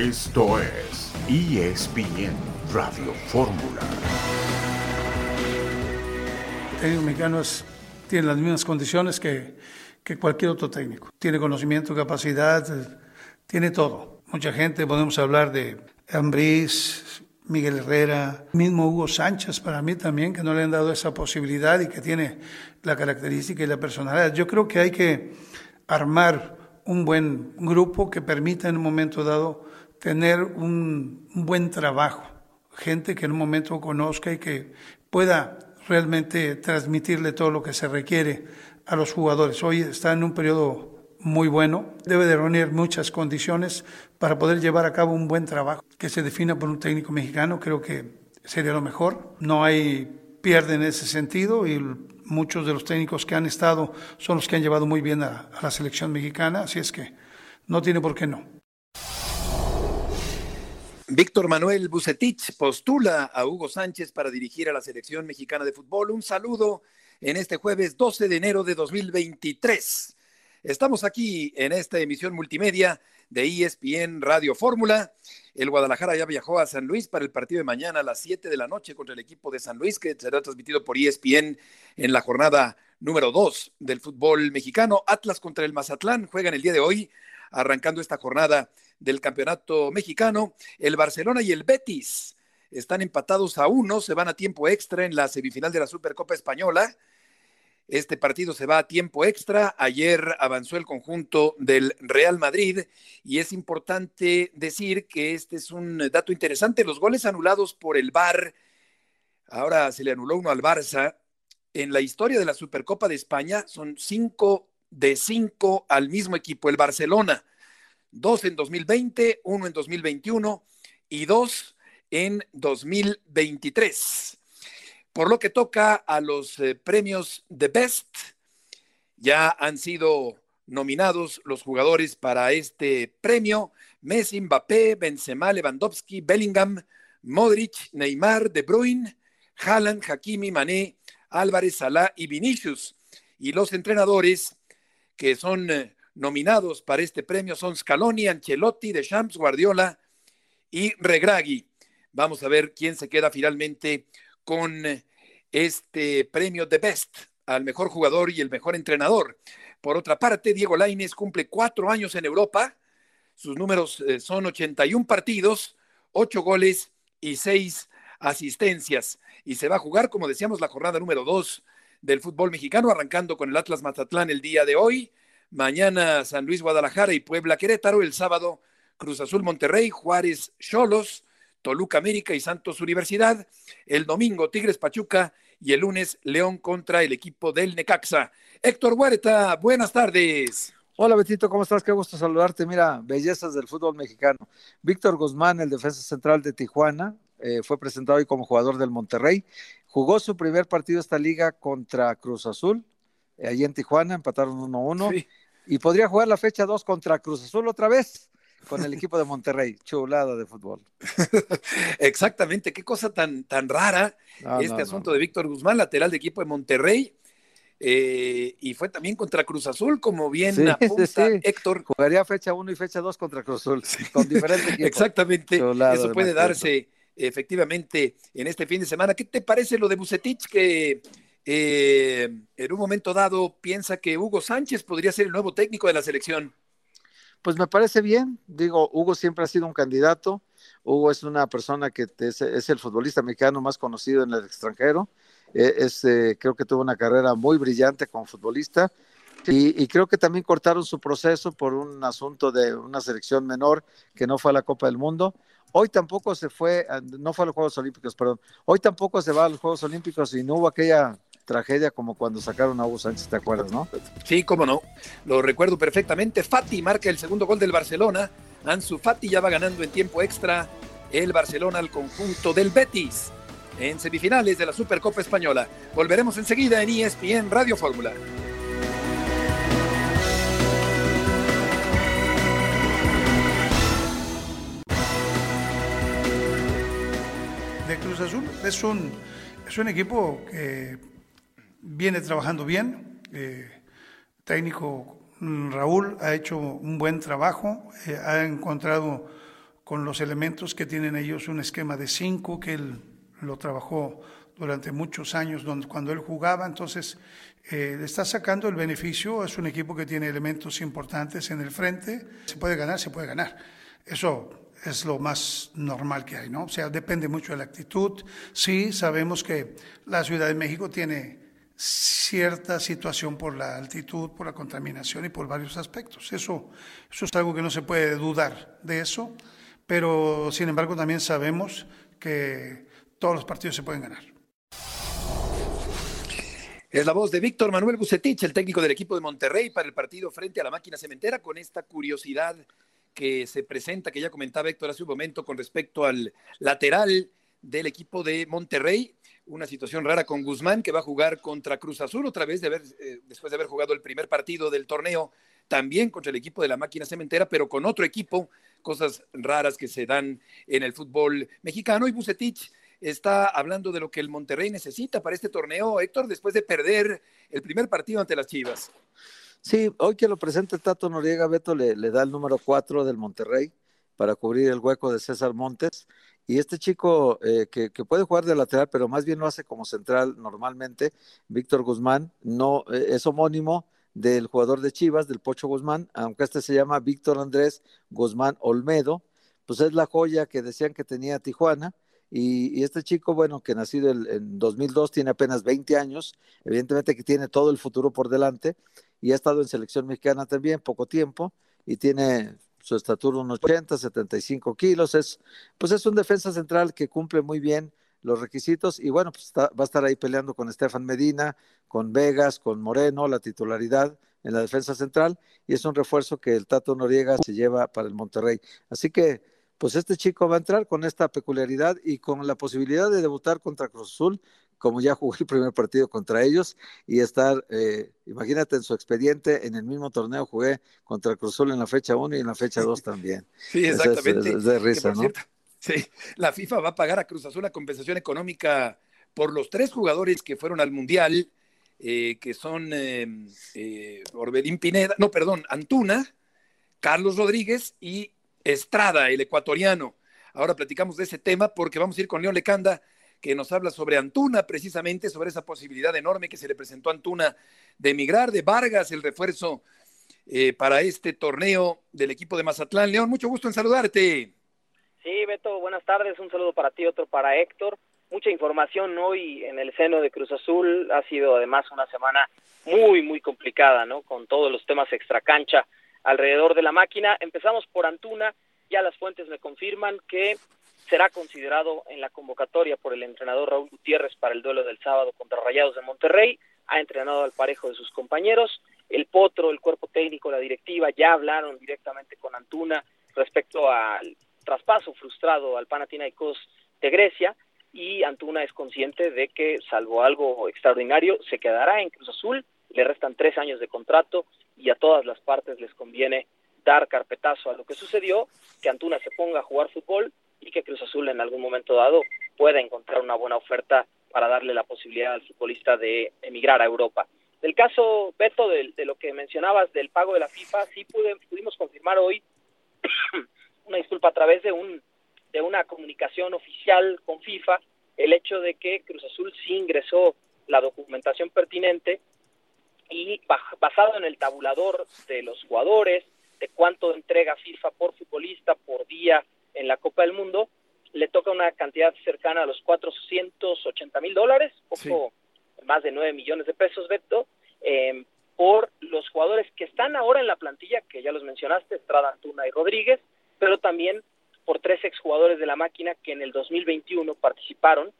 Esto es ESPN Radio Fórmula. El técnico mexicano tiene las mismas condiciones que, que cualquier otro técnico. Tiene conocimiento, capacidad, tiene todo. Mucha gente, podemos hablar de Ambriz, Miguel Herrera, mismo Hugo Sánchez para mí también, que no le han dado esa posibilidad y que tiene la característica y la personalidad. Yo creo que hay que armar un buen grupo que permita en un momento dado tener un, buen trabajo, gente que en un momento conozca y que pueda realmente transmitirle todo lo que se requiere a los jugadores. Hoy está en un periodo muy bueno, debe de reunir muchas condiciones para poder llevar a cabo un buen trabajo que se defina por un técnico mexicano, creo que sería lo mejor. No hay pierde en ese sentido y muchos de los técnicos que han estado son los que han llevado muy bien a la selección mexicana, así es que no tiene por qué no. Víctor Manuel Bucetich postula a Hugo Sánchez para dirigir a la selección mexicana de fútbol. Un saludo en este jueves 12 de enero de 2023. Estamos aquí en esta emisión multimedia de ESPN Radio Fórmula. El Guadalajara ya viajó a San Luis para el partido de mañana a las 7 de la noche contra el equipo de San Luis, que será transmitido por ESPN en la jornada número 2 del fútbol mexicano. Atlas contra el Mazatlán juegan el día de hoy, arrancando esta jornada del campeonato mexicano. El Barcelona y el Betis están empatados a uno, se van a tiempo extra en la semifinal de la Supercopa Española. Este partido se va a tiempo extra. Ayer avanzó el conjunto del Real Madrid y es importante decir que este es un dato interesante. Los goles anulados por el VAR, ahora se le anuló uno al Barça. En la historia de la Supercopa de España son cinco de cinco al mismo equipo, el Barcelona dos en 2020, uno en 2021 y dos en 2023. Por lo que toca a los eh, premios The Best, ya han sido nominados los jugadores para este premio. Messi, Mbappé, Benzema, Lewandowski, Bellingham, Modric, Neymar, De Bruyne, Haaland, Hakimi, Mané, Álvarez, Salah y Vinicius. Y los entrenadores que son eh, nominados para este premio son Scaloni, Ancelotti, Deschamps, Guardiola y Regragui. Vamos a ver quién se queda finalmente con este premio de Best al mejor jugador y el mejor entrenador. Por otra parte, Diego Lainez cumple cuatro años en Europa. Sus números eh, son 81 partidos, ocho goles y seis asistencias. Y se va a jugar, como decíamos, la jornada número dos del fútbol mexicano, arrancando con el Atlas Mazatlán el día de hoy. Mañana San Luis Guadalajara y Puebla Querétaro. El sábado Cruz Azul Monterrey, Juárez Cholos, Toluca América y Santos Universidad. El domingo Tigres Pachuca y el lunes León contra el equipo del Necaxa. Héctor Huerta, buenas tardes. Hola Betito, ¿cómo estás? Qué gusto saludarte. Mira, bellezas del fútbol mexicano. Víctor Guzmán, el defensa central de Tijuana, eh, fue presentado hoy como jugador del Monterrey. Jugó su primer partido esta liga contra Cruz Azul, eh, allí en Tijuana, empataron 1-1. Sí y podría jugar la fecha 2 contra Cruz Azul otra vez con el equipo de Monterrey. Chulada de fútbol. Exactamente, qué cosa tan, tan rara este asunto de Víctor Guzmán, lateral de equipo de Monterrey. Eh, y fue también contra Cruz Azul, como bien apunta Héctor. Jugaría fecha 1 y fecha 2 contra Cruz Azul, con diferentes equipos. Exactamente, eso puede darse efectivamente en este fin de semana. ¿Qué te parece lo de Bucetich que eh, en un momento dado piensa que Hugo Sánchez podría ser el nuevo técnico de la selección. Pues me parece bien, digo, Hugo siempre ha sido un candidato, Hugo es una persona que es, el futbolista mexicano más conocido en el extranjero, e, es, eh, creo que tuvo una carrera muy brillante como futbolista. Y, y, creo que también cortaron su proceso por un asunto de una selección menor que no fue a la Copa del Mundo. Hoy tampoco se fue, no fue a los Juegos Olímpicos, perdón, hoy tampoco se va a los Juegos Olímpicos y no hubo aquella tragedia como cuando sacaron a Hugo Sánchez, ¿te acuerdas, no? Sí, cómo no. Lo recuerdo perfectamente. Fati marca el segundo gol del Barcelona. Ansu Fati ya va ganando en tiempo extra el Barcelona al conjunto del Betis en semifinales de la Supercopa Española. Volveremos enseguida en ESPN Radio Fórmula. De Cruz Azul es un, es un equipo que viene trabajando bien. Eh, técnico mm, Raúl ha hecho un buen trabajo, eh, ha encontrado con los elementos que tienen ellos, un esquema de cinco que él lo trabajó durante muchos años donde, cuando él jugaba, entonces eh, le está sacando el beneficio, es un equipo que tiene elementos importantes en el frente, se puede ganar, se puede ganar. Eso es lo más normal que hay, ¿no? O sea, depende mucho de la actitud. Sí, sabemos que la Ciudad de México tiene cierta situación por la altitud, por la contaminación y por varios aspectos. Eso, eso es algo que no se puede dudar de eso, pero sin embargo también sabemos que todos los partidos se pueden ganar. Es la voz de Víctor Manuel Bucetich, el técnico del equipo de Monterrey para el partido frente a la máquina cementera, con esta curiosidad que se presenta, que ya comentaba Héctor hace un momento con respecto al lateral del equipo de Monterrey. Una situación rara con Guzmán, que va a jugar contra Cruz Azul otra vez, de haber, eh, después de haber jugado el primer partido del torneo, también contra el equipo de la máquina cementera, pero con otro equipo, cosas raras que se dan en el fútbol mexicano. Y Bucetich está hablando de lo que el Monterrey necesita para este torneo, Héctor, después de perder el primer partido ante las Chivas. Sí, hoy que lo presente Tato Noriega, Beto le, da el número 4 del Monterrey para cubrir el hueco de César Montes. Y este chico eh, que, puede jugar de lateral, pero más bien lo hace como central normalmente, Víctor Guzmán, no eh, es homónimo del jugador de Chivas, del Pocho Guzmán, aunque este se llama Víctor Andrés Guzmán Olmedo, pues es la joya que decían que tenía Tijuana y, este chico, bueno, que nacido en 2002, tiene apenas 20 años, evidentemente que tiene todo el futuro por delante y ha estado en selección mexicana también poco tiempo y tiene su estatura unos 80, 75 kilos, es, pues es un defensa central que cumple muy bien los requisitos y bueno, pues va a estar ahí peleando con Estefan Medina, con Vegas, con Moreno, la titularidad en la defensa central y es un refuerzo que el Tato Noriega se lleva para el Monterrey. Así que pues este chico va a entrar con esta peculiaridad y con la posibilidad de debutar contra Cruz Azul, como ya jugué el primer partido contra ellos, y estar, eh, imagínate en su expediente, en el mismo torneo jugué contra Cruz Azul en la fecha 1 y en la fecha 2 también. Sí, exactamente. Es, de risa, ¿no? sí, la FIFA va a pagar a Cruz Azul la compensación económica por los tres jugadores que fueron al Mundial, eh, que son em, eh, Orbelín Pineda, no, perdón, Antuna, Carlos Rodríguez y Estrada, el ecuatoriano. Ahora platicamos de ese tema porque vamos a ir con León Lecanda, que nos habla sobre Antuna, precisamente sobre esa posibilidad enorme que se le presentó a Antuna de emigrar, de Vargas, el refuerzo eh, para este torneo del equipo de Mazatlán. León, mucho gusto en saludarte. Sí, Beto, buenas tardes. Un saludo para ti, otro para Héctor. Mucha información hoy en el seno de Cruz Azul. Ha sido además una semana muy, muy complicada, ¿no? Con todos los temas extracancha alrededor de la máquina. Empezamos por Antuna, ya las fuentes me confirman que será considerado en la convocatoria por el entrenador Raúl Gutiérrez para el duelo del sábado contra Rayados de Monterrey. Ha entrenado al parejo de sus compañeros. El Potro, el cuerpo técnico, la directiva ya hablaron directamente con Antuna respecto al traspaso frustrado al Panathinaikos de Grecia y Antuna es consciente de que, salvo algo extraordinario, se quedará en Cruz Azul. Le restan tres años de contrato y a todas las partes les conviene dar carpetazo a lo que sucedió, que Antuna se ponga a jugar fútbol y que Cruz Azul en algún momento dado pueda encontrar una buena oferta para darle la posibilidad al futbolista de emigrar a Europa. Del caso, Beto, de, lo que mencionabas del pago de la FIFA, sí pudimos confirmar hoy, una disculpa a través de, un, de una comunicación oficial con FIFA, el hecho de que Cruz Azul sí ingresó la documentación pertinente y basado en el tabulador de los jugadores, de cuánto entrega FIFA por futbolista por día en la Copa del Mundo, le toca una cantidad cercana a los 480 mil dólares, poco más de 9 millones de pesos, Beto, em, por los jugadores que están ahora en la plantilla, que ya los mencionaste, Estrada, Antuna y Rodríguez, pero también por tres exjugadores de la máquina que en el 2021 participaron,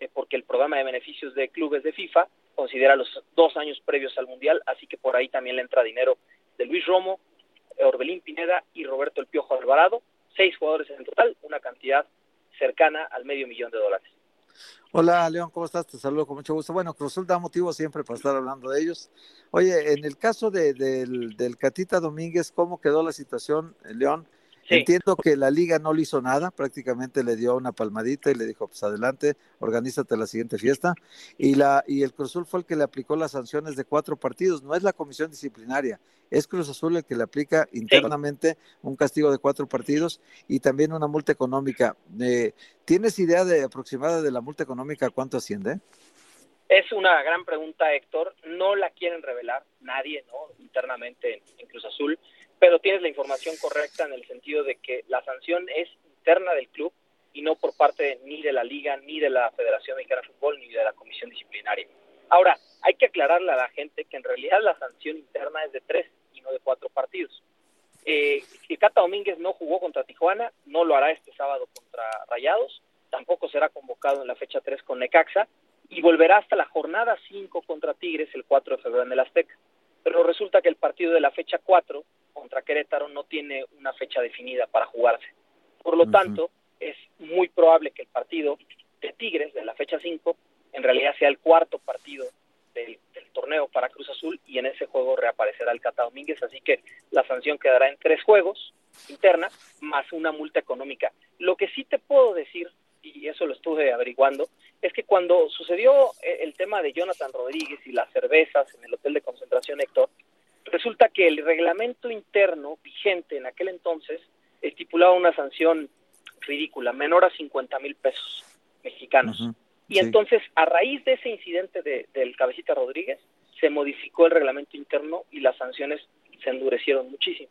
eh, porque el programa de beneficios de clubes de FIFA considera los dos años previos al Mundial, así que por ahí también le entra dinero de Luis Romo, Orbelín Pineda y Roberto El Piojo Alvarado, seis jugadores en total, una cantidad cercana al medio millón de dólares. Hola León, ¿cómo estás? Te saludo con mucho gusto. Bueno, Cruzul da motivo siempre para estar hablando de ellos. Oye, en el caso de, del, del, Catita Domínguez, ¿cómo quedó la situación, León? Entiendo que la liga no le hizo nada, prácticamente le dio una palmadita y le dijo, pues adelante, organízate la siguiente fiesta. Y, la, y el Cruz Azul fue el que le aplicó las sanciones de cuatro partidos, no es la comisión disciplinaria, es Cruz Azul el que le aplica internamente un castigo de cuatro partidos y también una multa económica. Eh, ¿Tienes idea de aproximada de la multa económica cuánto asciende? Es una gran pregunta, Héctor. No la quieren revelar nadie, ¿no? Internamente en Cruz Azul pero tienes la información correcta en el sentido de que la sanción es interna del club y no por parte ni de la liga, ni de la Federación Mexicana de Fútbol, ni de la Comisión Disciplinaria. Ahora, hay que aclararle a la gente que en realidad la sanción interna es de tres y no de cuatro partidos. Eh, Cata Domínguez no jugó contra Tijuana, no lo hará este sábado contra Rayados, tampoco será convocado en la fecha 3 con Necaxa y volverá hasta la jornada 5 contra Tigres el 4 de febrero en el Azteca. Pero resulta que el partido de la fecha 4 contra Querétaro no tiene una fecha definida para jugarse. Por lo tanto, es muy probable que el partido de Tigres de la fecha 5 en realidad sea el cuarto partido del, torneo para Cruz Azul y en ese juego reaparecerá el Cata Domínguez, así que la sanción quedará en tres juegos interna más una multa económica. Lo que sí te puedo decir, y eso lo estuve averiguando, es que cuando sucedió el tema de Jonathan Rodríguez y las cervezas en el hotel de concentración Héctor, Resulta que el reglamento interno vigente en aquel entonces estipulaba una sanción ridícula, menor a 50 mil pesos mexicanos. y entonces, a raíz de ese incidente de, del cabecita Rodríguez, se modificó el reglamento interno y las sanciones se endurecieron muchísimo.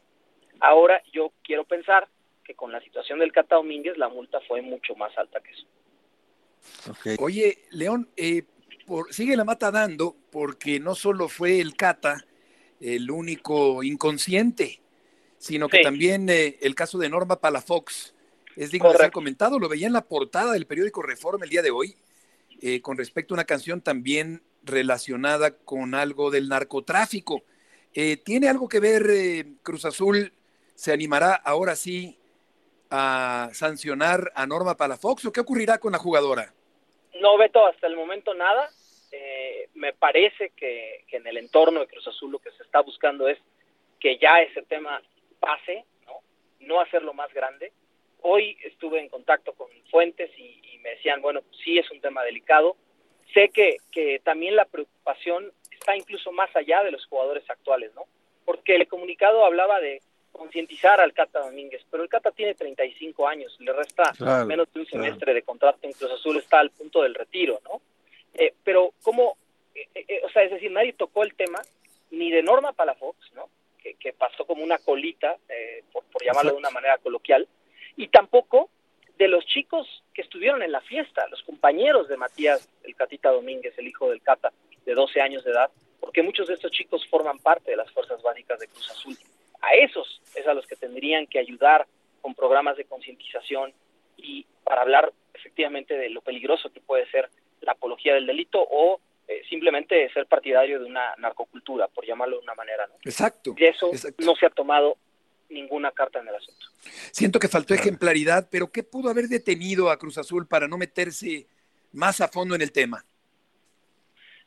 Ahora yo quiero pensar que con la situación del Cata Domínguez la multa fue mucho más alta que eso. Oye, León, eh, por, sigue la mata dando porque no solo fue el Cata, el único inconsciente, sino que también eh, el caso de Norma Palafox es digno de ser comentado. Lo veía en la portada del periódico Reforma el día de hoy, eh, con respecto a una canción también relacionada con algo del narcotráfico. Eh, ¿Tiene algo que ver Cruz Azul? ¿Se animará ahora sí a sancionar a Norma Palafox o qué ocurrirá con la jugadora? No, Beto, hasta el momento nada. Eh, me parece que, en el entorno de Cruz Azul lo que se está buscando es que ya ese tema pase, no, no hacerlo más grande. Hoy estuve en contacto con fuentes y, me decían, bueno, sí es un tema delicado. Sé que, que también la preocupación está incluso más allá de los jugadores actuales, ¿no? Porque el comunicado hablaba de concientizar al Cata Domínguez, pero el Cata tiene 35 años, le resta menos de un semestre de contrato en Cruz Azul, está al punto del retiro, ¿no? Eh, pero como, eh, eh, o sea, es decir, nadie tocó el tema ni de Norma Palafox, ¿no? Que, pasó como una colita, por, llamarlo de una manera coloquial, y tampoco de los chicos que estuvieron en la fiesta, los compañeros de Matías, el Catita Domínguez, el hijo del Cata, de 12 años de edad, porque muchos de estos chicos forman parte de las fuerzas básicas de Cruz Azul. A esos es a los que tendrían que ayudar con programas de concientización y para hablar efectivamente de lo peligroso que puede ser la apología del delito o eh, simplemente ser partidario de una narcocultura, por llamarlo de una manera. ¿no? Exacto. Y eso no se ha tomado ninguna carta en el asunto. Siento que faltó ejemplaridad, pero ¿qué pudo haber detenido a Cruz Azul para no meterse más a fondo en el tema?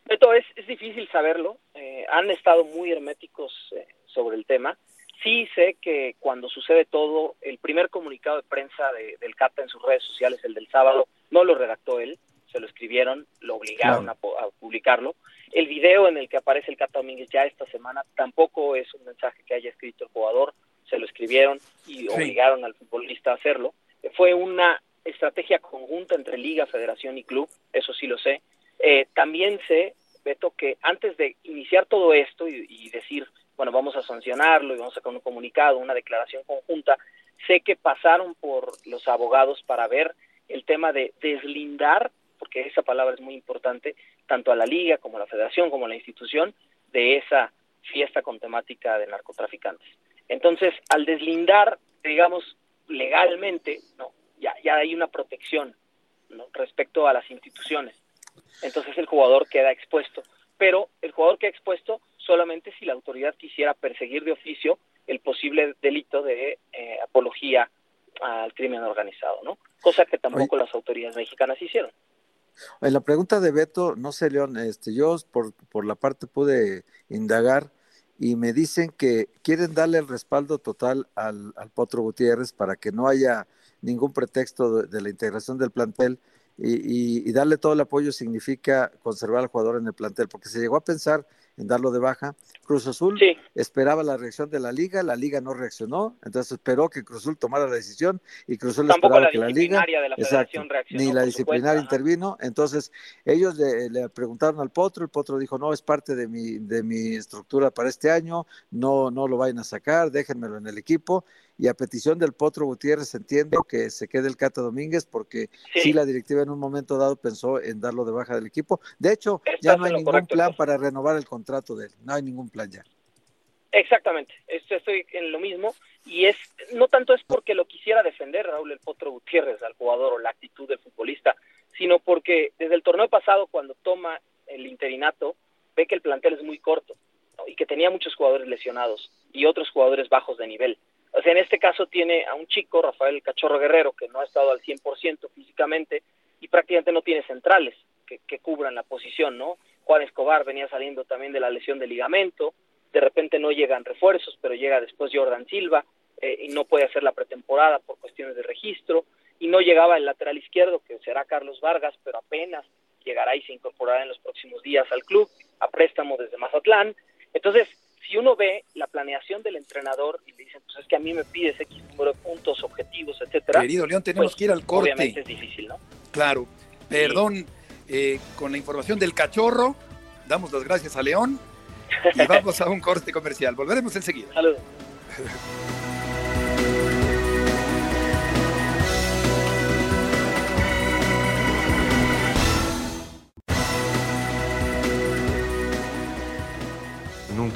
Beto, es, es difícil saberlo. Eh, han estado muy herméticos eh, sobre el tema. Sí sé que cuando sucede todo, el primer comunicado de prensa de, del CATA en sus redes sociales, el del sábado, no lo redactó él, se lo escribieron, lo obligaron a, publicarlo. El video en el que aparece el Cata Domínguez ya esta semana tampoco es un mensaje que haya escrito el jugador, se lo escribieron y obligaron al futbolista a hacerlo. Fue una estrategia conjunta entre liga, federación y club, eso sí lo sé. Eh, también sé, Beto, que antes de iniciar todo esto y, y decir, bueno, vamos a sancionarlo y vamos a sacar un comunicado, una declaración conjunta, sé que pasaron por los abogados para ver el tema de deslindar porque esa palabra es muy importante, tanto a la liga como a la federación como a la institución, de esa fiesta con temática de narcotraficantes. Entonces, al deslindar, digamos, legalmente, no, ya, ya hay una protección ¿no? respecto a las instituciones. Entonces el jugador queda expuesto. Pero el jugador queda expuesto solamente si la autoridad quisiera perseguir de oficio el posible delito de eh, apología al crimen organizado, ¿no? Cosa que tampoco las autoridades mexicanas hicieron. En la pregunta de Beto, no sé, León, este, yo por, por la parte pude indagar y me dicen que quieren darle el respaldo total al, al Potro Gutiérrez para que no haya ningún pretexto de, la integración del plantel y, y, darle todo el apoyo significa conservar al jugador en el plantel, porque se llegó a pensar en darlo de baja. Cruz Azul esperaba la reacción de la liga, la liga no reaccionó, entonces esperó que Cruz Azul tomara la decisión y Cruz Azul esperaba que la liga, ni la disciplinaria intervino, entonces ellos le, preguntaron al Potro, el Potro dijo, no, es parte de mi, de mi estructura para este año, no, no lo vayan a sacar, déjenmelo en el equipo, y a petición del Potro Gutiérrez entiendo que se quede el Cata Domínguez porque sí. la directiva en un momento dado pensó en darlo de baja del equipo. De hecho, ya no hay ningún plan para renovar el contrato de él, no hay ningún plan ya. Exactamente, estoy en lo mismo y es no tanto es porque lo quisiera defender Raúl el Potro Gutiérrez al jugador o la actitud del futbolista, sino porque desde el torneo pasado cuando toma el interinato ve que el plantel es muy corto y que tenía muchos jugadores lesionados y otros jugadores bajos de nivel. O sea, en este caso tiene a un chico, Rafael Cachorro Guerrero, que no ha estado al 100% físicamente y prácticamente no tiene centrales que, que cubran la posición, ¿no? Juan Escobar venía saliendo también de la lesión de ligamento, de repente no llegan refuerzos, pero llega después Jordan Silva eh, y no puede hacer la pretemporada por cuestiones de registro, y no llegaba el lateral izquierdo, que será Carlos Vargas, pero apenas llegará y se incorporará en los próximos días al club, a préstamo desde Mazatlán. Entonces, si uno ve la planeación del entrenador y le dicen, pues es que a mí me pides X número de puntos, objetivos, etcétera. Querido León, tenemos pues, que ir al corte. Obviamente es difícil, ¿no? Claro. Perdón, eh, con la información del cachorro, damos las gracias a León y vamos a un corte comercial. Volveremos enseguida. Saludos.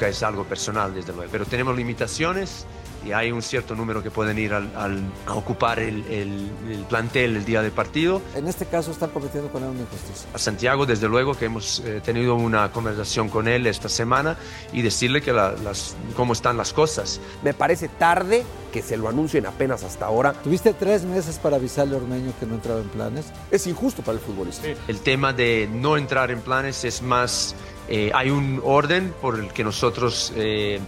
nunca es algo personal, desde luego, pero tenemos limitaciones y hay un cierto número que pueden ir al, a ocupar el, el, plantel el día del partido. En este caso están cometiendo con él una injusticia. A Santiago, desde luego, que hemos eh, tenido una conversación con él esta semana y decirle que la, las, cómo están las cosas. Me parece tarde que se lo anuncien apenas hasta ahora. Tuviste tres meses para avisarle a Ormeño que no entraba en planes. Es injusto para el futbolista. Sí. El tema de no entrar en planes es más eh, hay un orden por el que nosotros eh,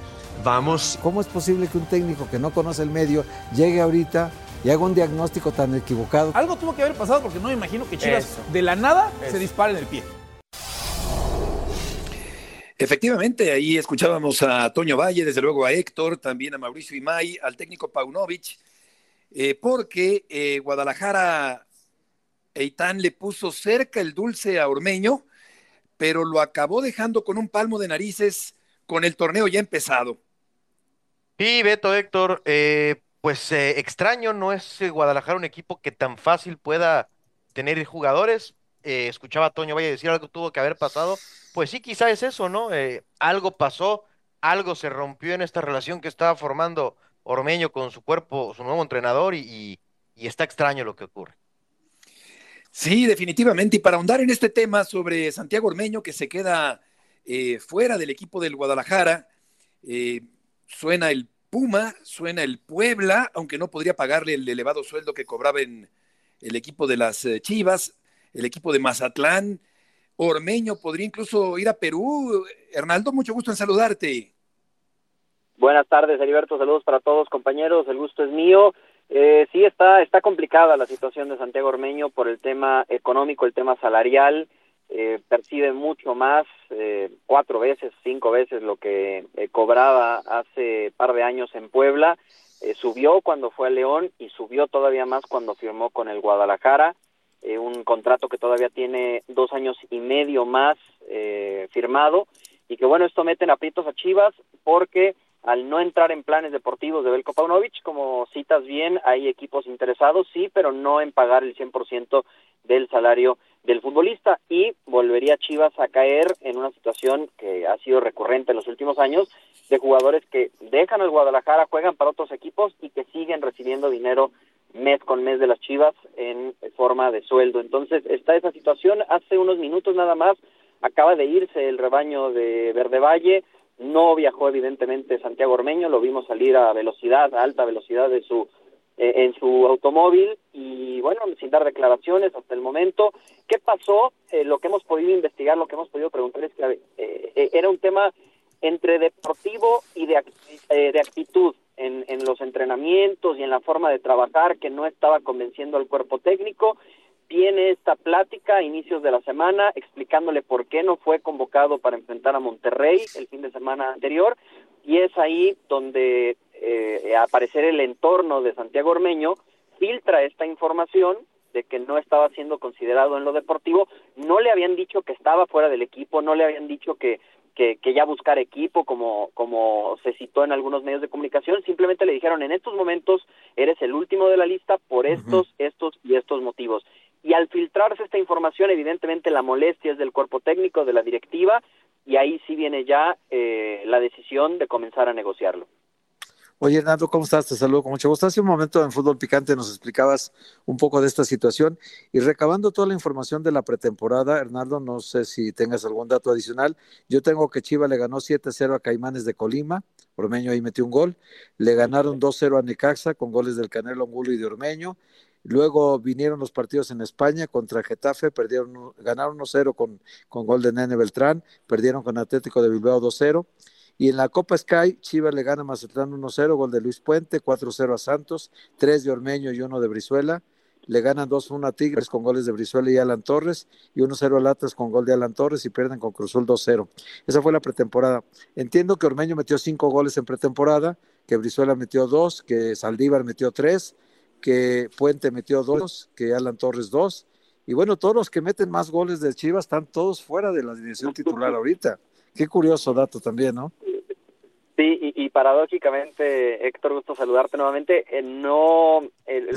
vamos. ¿Cómo es posible que un técnico que no conoce el medio llegue ahorita y haga un diagnóstico tan equivocado? Algo tuvo que haber pasado porque no me imagino que Chivas Eso. de la nada Eso. se dispare en el pie. Efectivamente, ahí escuchábamos a Toño Valle, desde luego a Héctor, también a Mauricio Imay, al técnico Paunovic, eh, porque eh, Guadalajara Eitan le puso cerca el dulce a Ormeño pero lo acabó dejando con un palmo de narices con el torneo ya empezado. Sí, Beto, Héctor, eh, pues eh, extraño, no es eh, Guadalajara un equipo que tan fácil pueda tener jugadores. Escuchaba a Toño Valle decir algo tuvo que haber pasado. Pues sí, quizá es eso, ¿no? Algo pasó, algo se rompió en esta relación que estaba formando Ormeño con su cuerpo, su nuevo entrenador, y, y está extraño lo que ocurre. Sí, definitivamente. Y para ahondar en este tema sobre Santiago Ormeño, que se queda eh, fuera del equipo del Guadalajara, eh, suena el Puma, suena el Puebla, aunque no podría pagarle el elevado sueldo que cobraba en el equipo de las eh, Chivas, el equipo de Mazatlán. Ormeño podría incluso ir a Perú. Hernaldo, mucho gusto en saludarte. Buenas tardes, Heriberto. Saludos para todos, compañeros. El gusto es mío. Eh, sí, está, está complicada la situación de Santiago Ormeño por el tema económico, el tema salarial. Eh, percibe mucho más, eh, cuatro veces, cinco veces lo que eh, cobraba hace par de años en Puebla. Eh, subió cuando fue a León y subió todavía más cuando firmó con el Guadalajara. Eh, un contrato que todavía tiene dos años y medio más firmado. Y que bueno, esto mete en aprietos a Chivas porque al no entrar en planes deportivos de Belko Paunovic, como citas bien, hay equipos interesados, sí, pero no en pagar el 100% del salario del futbolista y volvería Chivas a caer en una situación que ha sido recurrente en los últimos años de jugadores que dejan el Guadalajara, juegan para otros equipos y que siguen recibiendo dinero mes con mes de las Chivas en forma de sueldo. Entonces está esa situación. Hace unos minutos nada más acaba de irse el rebaño de Verde Valle, no viajó evidentemente Santiago Ormeño, lo vimos salir a velocidad, a alta velocidad de su eh, en su automóvil y bueno, sin dar declaraciones hasta el momento. ¿Qué pasó? Eh, lo que hemos podido investigar, lo que hemos podido preguntar es que eh, era un tema entre deportivo y de, eh, de actitud en, en los entrenamientos y en la forma de trabajar que no estaba convenciendo al cuerpo técnico tiene esta plática a inicios de la semana explicándole por qué no fue convocado para enfrentar a Monterrey el fin de semana anterior y es ahí donde eh, aparecer el entorno de Santiago Ormeño filtra esta información de que no estaba siendo considerado en lo deportivo, no le habían dicho que estaba fuera del equipo, no le habían dicho que, que, que ya buscar equipo como, como se citó en algunos medios de comunicación, simplemente le dijeron en estos momentos eres el último de la lista por estos, estos y estos motivos y al filtrarse esta información, evidentemente la molestia es del cuerpo técnico, de la directiva, y ahí sí viene ya eh, la decisión de comenzar a negociarlo. Oye, Hernando, ¿cómo estás? Te saludo con mucho gusto. Hace un momento en Fútbol Picante nos explicabas un poco de esta situación y recabando toda la información de la pretemporada, Hernando, no sé si tengas algún dato adicional. Yo tengo que Chiva le ganó 7-0 a Caimanes de Colima, Ormeño ahí metió un gol. Le ganaron 2-0 a Necaxa con goles del Canelo Angulo y de Ormeño. Luego vinieron los partidos en España contra Getafe, perdieron, ganaron 1-0 con, con gol de Nene Beltrán, perdieron con Atlético de Bilbao 2-0. Y en la Copa Sky, Chivas le gana a Mazatlán 1-0, gol de Luis Puente, 4-0 a Santos, 3 de Ormeño y 1 de Brizuela. Le ganan 2-1 a Tigres con goles de Brizuela y Alan Torres, y 1-0 a Latas con gol de Alan Torres y pierden con Cruzul 2-0. Esa fue la pretemporada. Entiendo que Ormeño metió 5 goles en pretemporada, que Brizuela metió 2, que Saldívar metió 3, que Puente metió dos, que Alan Torres dos, y bueno, todos los que meten más goles de Chivas están todos fuera de la división titular ahorita. Qué curioso dato también, ¿no? Sí, y, paradójicamente, Héctor, gusto saludarte nuevamente. Eh, no,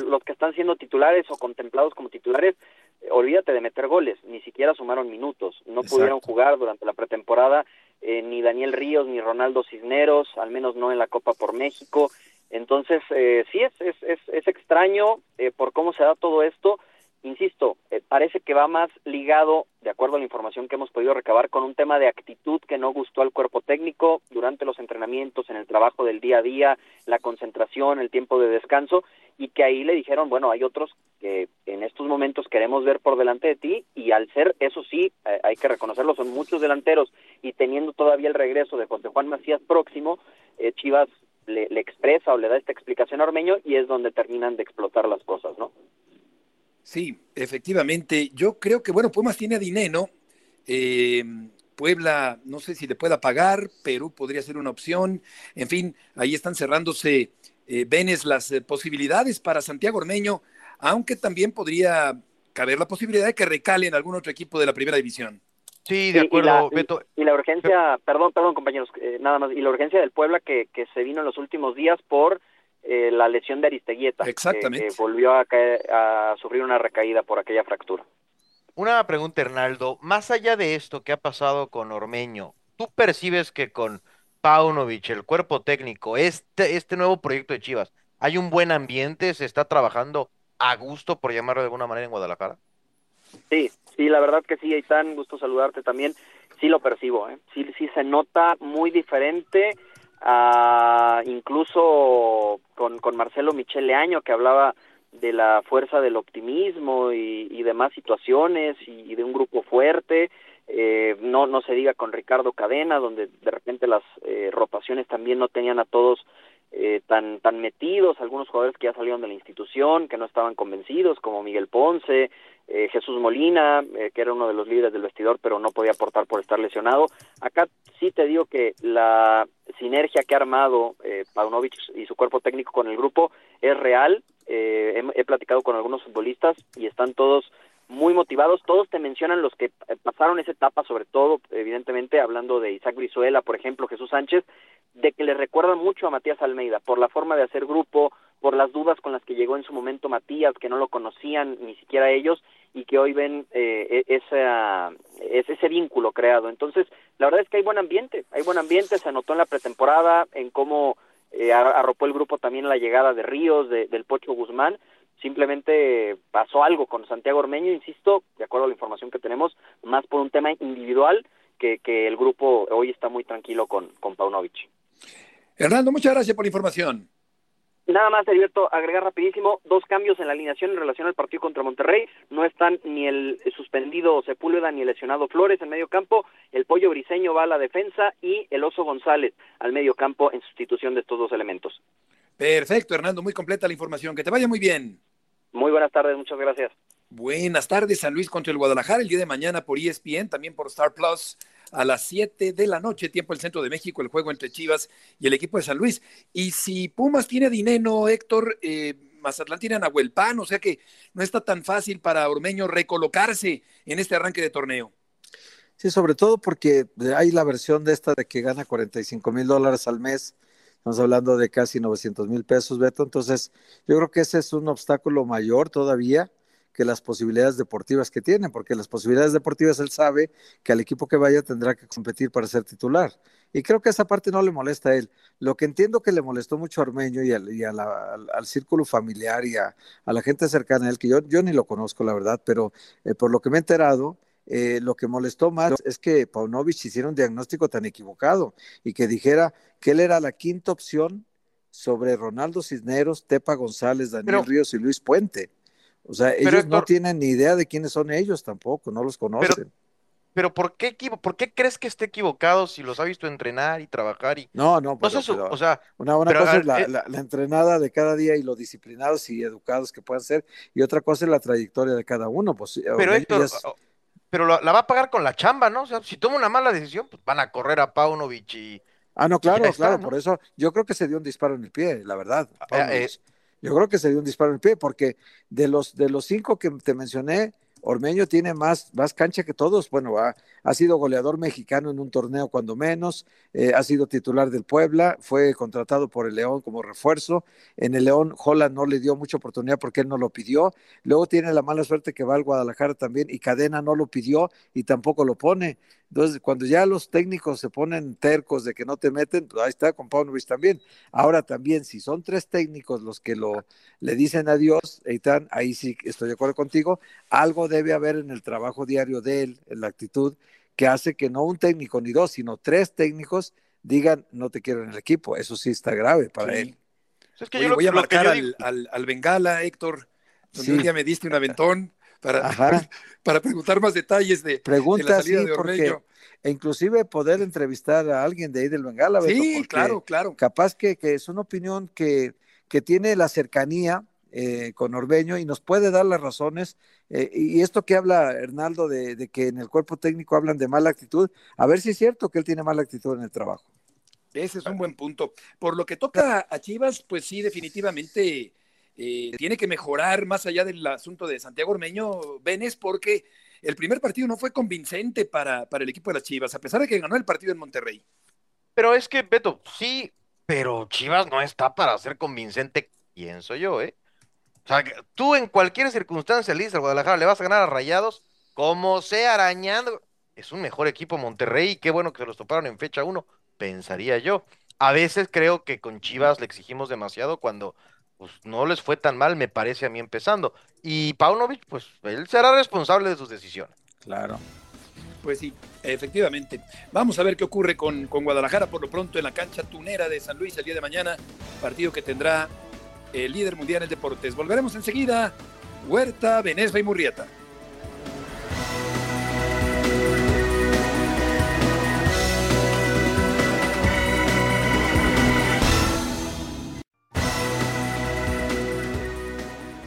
los que están siendo titulares o contemplados como titulares, eh, olvídate de meter goles, ni siquiera sumaron minutos, no pudieron jugar durante la pretemporada eh, ni Daniel Ríos ni Ronaldo Cisneros, al menos no en la Copa por México. Entonces, eh, sí, es, es, es, es extraño eh, por cómo se da todo esto. Insisto, eh, parece que va más ligado, de acuerdo a la información que hemos podido recabar, con un tema de actitud que no gustó al cuerpo técnico durante los entrenamientos, en el trabajo del día a día, la concentración, el tiempo de descanso, y que ahí le dijeron, bueno, hay otros que en estos momentos queremos ver por delante de ti, y al ser, eso sí, eh, hay que reconocerlo, son muchos delanteros, y teniendo todavía el regreso de José Juan Macías próximo, eh, Chivas le, le, expresa o le da esta explicación a Ormeño y es donde terminan de explotar las cosas, ¿no? Sí, efectivamente. Yo creo que, bueno, Pumas tiene a Dineno. Eh, Puebla, no sé si le pueda pagar, Perú podría ser una opción. En fin, ahí están cerrándose, eh, Venes, las eh, posibilidades para Santiago Ormeño, aunque también podría caber la posibilidad de que recale en algún otro equipo de la primera división. Sí, de acuerdo, y la, Beto. Y, y la urgencia, perdón, perdón, compañeros, eh, nada más, y la urgencia del Puebla que, que se vino en los últimos días por eh, la lesión de Aristeguieta. Exactamente. Que, que volvió a, caer, a sufrir una recaída por aquella fractura. Una pregunta, Hernaldo. Más allá de esto que ha pasado con Ormeño, ¿tú percibes que con Paunovic, el cuerpo técnico, este, este nuevo proyecto de Chivas, hay un buen ambiente? ¿Se está trabajando a gusto, por llamarlo de alguna manera, en Guadalajara? Sí, sí, la verdad que sí, Aitán, gusto saludarte también. Sí lo percibo, ¿eh? sí, sí se nota muy diferente, a, incluso con, con Marcelo Michele Año, que hablaba de la fuerza del optimismo y, y demás situaciones y, de un grupo fuerte. Eh, no, no se diga con Ricardo Cadena, donde de repente las eh, rotaciones también no tenían a todos eh, tan, tan metidos, algunos jugadores que ya salieron de la institución, que no estaban convencidos, como Miguel Ponce, eh, Jesús Molina, eh, que era uno de los líderes del vestidor, pero no podía aportar por estar lesionado. Acá sí te digo que la sinergia que ha armado eh, y su cuerpo técnico con el grupo es real. He, he platicado con algunos futbolistas y están todos muy motivados, todos te mencionan los que pasaron esa etapa, sobre todo, evidentemente, hablando de Isaac Brizuela, por ejemplo, Jesús Sánchez, de que le recuerdan mucho a Matías Almeida, por la forma de hacer grupo, por las dudas con las que llegó en su momento Matías, que no lo conocían ni siquiera ellos, y que hoy ven eh, esa, ese, vínculo creado. Entonces, la verdad es que hay buen ambiente, hay buen ambiente, se notó en la pretemporada, en cómo eh, arropó el grupo también la llegada de Ríos, de, del Pocho Guzmán, simplemente pasó algo con Santiago Ormeño, insisto, de acuerdo a la información que tenemos, más por un tema individual que, que el grupo hoy está muy tranquilo con, con Paunovic. Hernando, muchas gracias por la información. Nada más, Heriberto, agregar rapidísimo dos cambios en la alineación en relación al partido contra Monterrey. No están ni el suspendido Sepúlveda ni el lesionado Flores en medio campo. El pollo briseño va a la defensa y el oso González al medio campo en sustitución de estos dos elementos. Perfecto, Hernando, muy completa la información. Que te vaya muy bien. Muy buenas tardes, muchas gracias. Buenas tardes, San Luis contra el Guadalajara el día de mañana por ESPN, también por Star Plus a las 7 de la noche, tiempo del centro de México, el juego entre Chivas y el equipo de San Luis. Y si Pumas tiene dinero, Héctor, eh, Mazatlán tiene a Nahuel Pan, o sea que no está tan fácil para Ormeño recolocarse en este arranque de torneo. Sí, sobre todo porque hay la versión de esta de que gana 45 mil dólares al mes. Estamos hablando de casi 900 mil pesos, Beto. Entonces, yo creo que ese es un obstáculo mayor todavía que las posibilidades deportivas que tiene, porque las posibilidades deportivas él sabe que al equipo que vaya tendrá que competir para ser titular. Y creo que esa parte no le molesta a él. Lo que entiendo que le molestó mucho a Armeño y, al, al, círculo familiar y a, la gente cercana a él, que yo, yo ni lo conozco, la verdad, pero eh, por lo que me he enterado, eh, lo que molestó más es que Paunovic hiciera un diagnóstico tan equivocado y que dijera que él era la quinta opción sobre Ronaldo Cisneros, Tepa González, Daniel Ríos y Luis Puente. O sea, ellos no tienen ni idea de quiénes son ellos tampoco, no los conocen. Pero, ¿por, qué, ¿por qué crees que esté equivocado si los ha visto entrenar y trabajar? Y... No, no, pero, o sea, una, buena cosa es eh la, entrenada de cada día y lo disciplinados y educados que puedan ser, y otra cosa es la trayectoria de cada uno. Pues, pero Héctor, pero la, va a pagar con la chamba, ¿no? O sea, si toma una mala decisión, pues van a correr a Paunovic y... Ah, no, claro, claro, por eso yo creo que se dio un disparo en el pie, la verdad. Eh, yo creo que se dio un disparo en el pie, porque de los, de los cinco que te mencioné, Ormeño tiene más, más cancha que todos. Bueno, ha, ha sido goleador mexicano en un torneo cuando menos, eh, ha sido titular del Puebla, fue contratado por el León como refuerzo. En el León, Holland no le dio mucha oportunidad porque él no lo pidió. Luego tiene la mala suerte que va al Guadalajara también y Cadena no lo pidió y tampoco lo pone. Entonces, cuando ya los técnicos se ponen tercos de que no te meten, pues ahí está con Paunovic también. Ahora también, si son tres técnicos los que lo le dicen adiós, Eitan, ahí sí estoy de acuerdo contigo, algo debe haber en el trabajo diario de él, en la actitud, que hace que no un técnico ni dos, sino tres técnicos digan no te quiero en el equipo. Eso sí está grave para él. Es que yo voy a marcar al, al, Bengala, Héctor, donde un día me diste un aventón para, para preguntar más detalles de, Pregunta, la salida de Ormeño. e inclusive poder entrevistar a alguien de ahí del Bengala. sí, claro, claro. Capaz que, que, es una opinión que, que tiene la cercanía eh, con Orbeño y nos puede dar las razones. Eh, y esto que habla Hernaldo de, de, que en el cuerpo técnico hablan de mala actitud, a ver si es cierto que él tiene mala actitud en el trabajo. Ese es un buen punto. Por lo que toca a Chivas, pues sí, definitivamente eh, tiene que mejorar más allá del asunto de Santiago Ormeño, Venes, porque el primer partido no fue convincente para, para el equipo de las Chivas, a pesar de que ganó el partido en Monterrey. Pero es que, Beto, sí, pero Chivas no está para ser convincente, pienso yo, ¿eh? O sea, tú en cualquier circunstancia le Guadalajara, le vas a ganar a Rayados, como sea arañando. Es un mejor equipo Monterrey, qué bueno que se los toparon en fecha uno, pensaría yo. A veces creo que con Chivas le exigimos demasiado cuando pues no les fue tan mal, me parece a mí empezando. Y Paunovic, pues él será responsable de sus decisiones. Claro. Pues sí, efectivamente. Vamos a ver qué ocurre con, con, Guadalajara por lo pronto en la cancha tunera de San Luis el día de mañana, partido que tendrá el líder mundial en deportes. Volveremos enseguida. Huerta, Venezuela y Murrieta.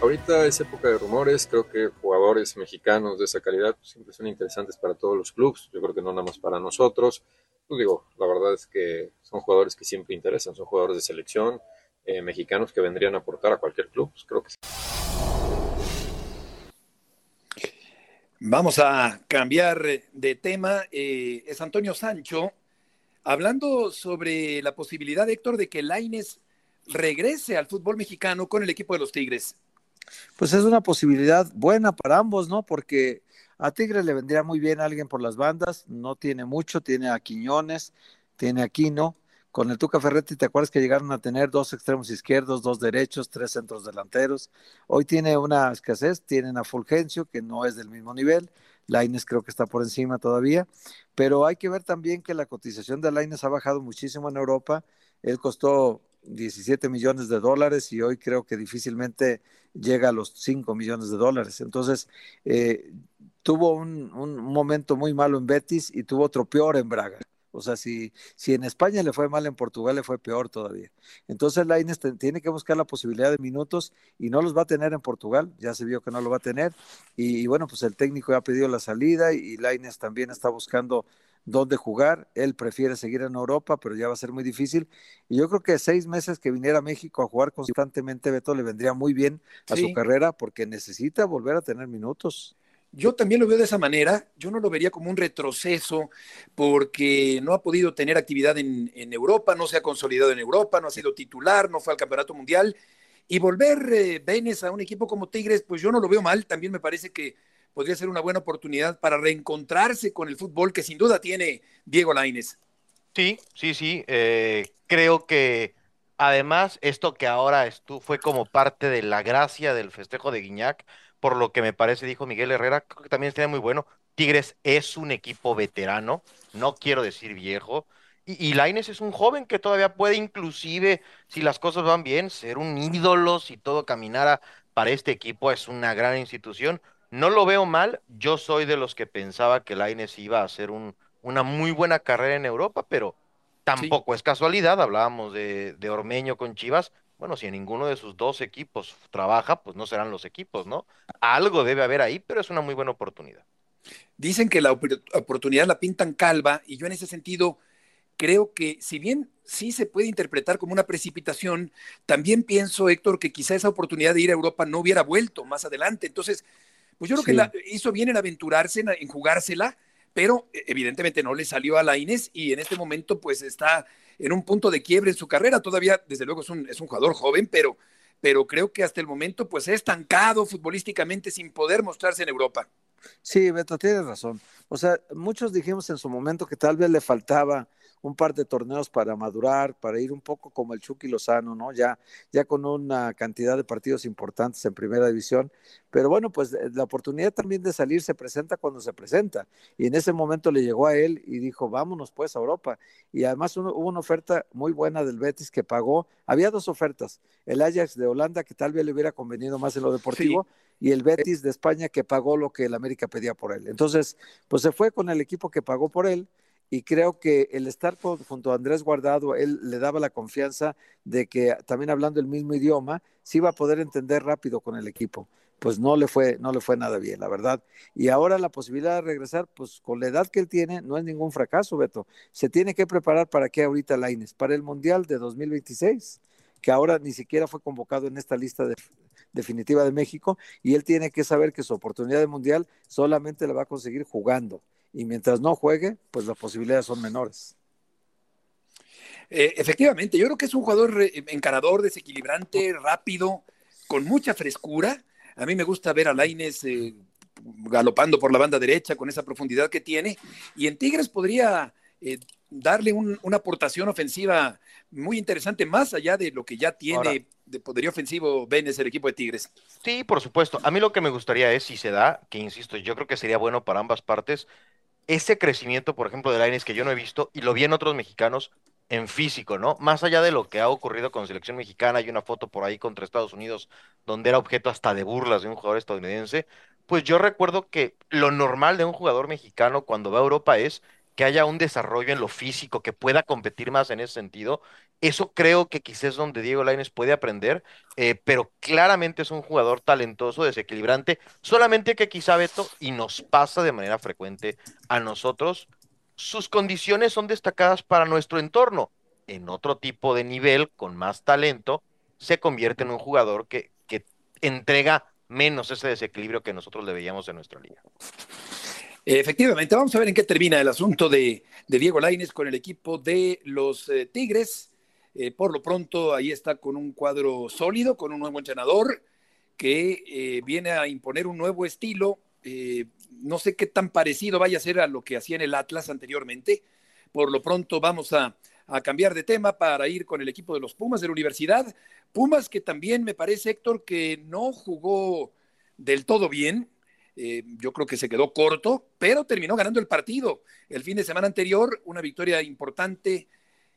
ahorita es época de rumores, creo que jugadores mexicanos de esa calidad pues, siempre son interesantes para todos los clubes, yo creo que no nada más para nosotros. Pues digo, la verdad es que son jugadores que siempre interesan, son jugadores de selección, eh, mexicanos que vendrían a aportar a cualquier club, pues creo que sí. Vamos a cambiar de tema. Eh, es Antonio Sancho hablando sobre la posibilidad, Héctor, de que Laines regrese al fútbol mexicano con el equipo de los Tigres. Pues es una posibilidad buena para ambos, ¿no? Porque a Tigre le vendría muy bien alguien por las bandas, no tiene mucho, tiene a Quiñones, tiene a Quino. Con el Tuca Ferretti, ¿te acuerdas que llegaron a tener dos extremos izquierdos, dos derechos, tres centros delanteros? Hoy tiene una escasez, tienen a Fulgencio, que no es del mismo nivel, Laines creo que está por encima todavía, pero hay que ver también que la cotización de Laines ha bajado muchísimo en Europa, él costó 17 millones de dólares y hoy creo que difícilmente llega a los 5 millones de dólares. Entonces, eh, tuvo un, un, momento muy malo en Betis y tuvo otro peor en Braga. O sea, si, si en España le fue mal, en Portugal le fue peor todavía. Entonces Laines tiene que buscar la posibilidad de minutos y no los va a tener en Portugal, ya se vio que no lo va a tener. Y, bueno, pues el técnico ya ha pedido la salida y Laines también está buscando dónde jugar. Él prefiere seguir en Europa, pero ya va a ser muy difícil. Y yo creo que seis meses que viniera a México a jugar constantemente, Beto, le vendría muy bien a su carrera porque necesita volver a tener minutos. Yo también lo veo de esa manera, yo no lo vería como un retroceso porque no ha podido tener actividad en, Europa, no se ha consolidado en Europa, no ha sido titular, no fue al Campeonato Mundial. Y volver eh, a un equipo como Tigres, pues yo no lo veo mal, también me parece que podría ser una buena oportunidad para reencontrarse con el fútbol que sin duda tiene Diego Laines. Sí, sí, sí, eh, creo que además esto que ahora fue como parte de la gracia del festejo de Guiñac, por lo que me parece, dijo Miguel Herrera, creo que también estaría muy bueno. Tigres es un equipo veterano, no quiero decir viejo, y, y Laines es un joven que todavía puede, inclusive, si las cosas van bien, ser un ídolo si todo caminara para este equipo. Es una gran institución. No lo veo mal. Yo soy de los que pensaba que Laines iba a hacer un, una muy buena carrera en Europa, pero tampoco es casualidad. Hablábamos de, de Ormeño con Chivas bueno, si en ninguno de sus dos equipos trabaja, pues no serán los equipos, ¿no? Algo debe haber ahí, pero es una muy buena oportunidad. Dicen que la oportunidad la pintan calva y yo en ese sentido creo que si bien sí se puede interpretar como una precipitación, también pienso, Héctor, que quizá esa oportunidad de ir a Europa no hubiera vuelto más adelante. Entonces, pues yo creo que la, hizo bien en aventurarse, en, en jugársela, pero e, evidentemente no le salió a la Inés y en este momento pues está en un punto de quiebre en su carrera. Todavía, desde luego, es un, es un jugador joven, pero, pero creo que hasta el momento pues es estancado futbolísticamente sin poder mostrarse en Europa. Sí, Beto, tienes razón. O sea, muchos dijimos en su momento que tal vez le faltaba un par de torneos para madurar, para ir un poco como el Chucky Lozano, ¿no? Ya, ya con una cantidad de partidos importantes en primera división. Pero bueno, pues eh, la oportunidad también de salir se presenta cuando se presenta. Y en ese momento le llegó a él y dijo, vámonos pues a Europa. Y además hubo una oferta muy buena del Betis que pagó. Había dos ofertas. El Ajax de Holanda, que tal vez le hubiera convenido más en lo deportivo. y el Betis de España que pagó lo que el América pedía por él. Entonces, pues se fue con el equipo que pagó por él y creo que el estar junto a Andrés Guardado, él le daba la confianza de que también hablando el mismo idioma, sí iba a poder entender rápido con el equipo. Pues no le fue, no le fue nada bien, la verdad. Y ahora la posibilidad de regresar, pues con la edad que él tiene, no es ningún fracaso, Beto. Se tiene que preparar para qué ahorita Laines, para el Mundial de 2026, que ahora ni siquiera fue convocado en esta lista definitiva de México, y él tiene que saber que su oportunidad de Mundial solamente la va a conseguir jugando y mientras no juegue, pues las posibilidades son menores. Eh, efectivamente, yo creo que es un jugador eh, encarador, desequilibrante, rápido, con mucha frescura. A mí me gusta ver a Laines eh, galopando por la banda derecha con esa profundidad que tiene. Y en Tigres podría darle una aportación ofensiva muy interesante, más allá de lo que ya tiene de poderío ofensivo Vélez, el equipo de Tigres. Sí, por supuesto. A mí lo que me gustaría es, si se da, que insisto, yo creo que sería bueno para ambas partes, ese crecimiento, por ejemplo, de Lainez que yo no he visto y lo vi en otros mexicanos en físico, ¿no? Más allá de lo que ha ocurrido con selección mexicana, hay una foto por ahí contra Estados Unidos donde era objeto hasta de burlas de un jugador estadounidense, pues yo recuerdo que lo normal de un jugador mexicano cuando va a Europa es que haya un desarrollo en lo físico, que pueda competir más en ese sentido. Eso creo que quizás es donde Diego Lainez puede aprender, eh, pero claramente es un jugador talentoso, desequilibrante, solamente que quizá Beto, y nos pasa de manera frecuente a nosotros, sus condiciones son destacadas para nuestro entorno. En otro tipo de nivel, con más talento, se convierte en un jugador que, que entrega menos ese desequilibrio que nosotros le veíamos en nuestra liga. Efectivamente, vamos a ver en qué termina el asunto de, Diego Laines con el equipo de los eh, Tigres. Eh, por lo pronto, ahí está con un cuadro sólido, con un nuevo entrenador que eh, viene a imponer un nuevo estilo. no sé qué tan parecido vaya a ser a lo que hacía en el Atlas anteriormente. Por lo pronto, vamos a, a cambiar de tema para ir con el equipo de los Pumas de la universidad. Pumas que también me parece, Héctor, que no jugó del todo bien eh, yo creo que se quedó corto, pero terminó ganando el partido. El fin de semana anterior, una victoria importante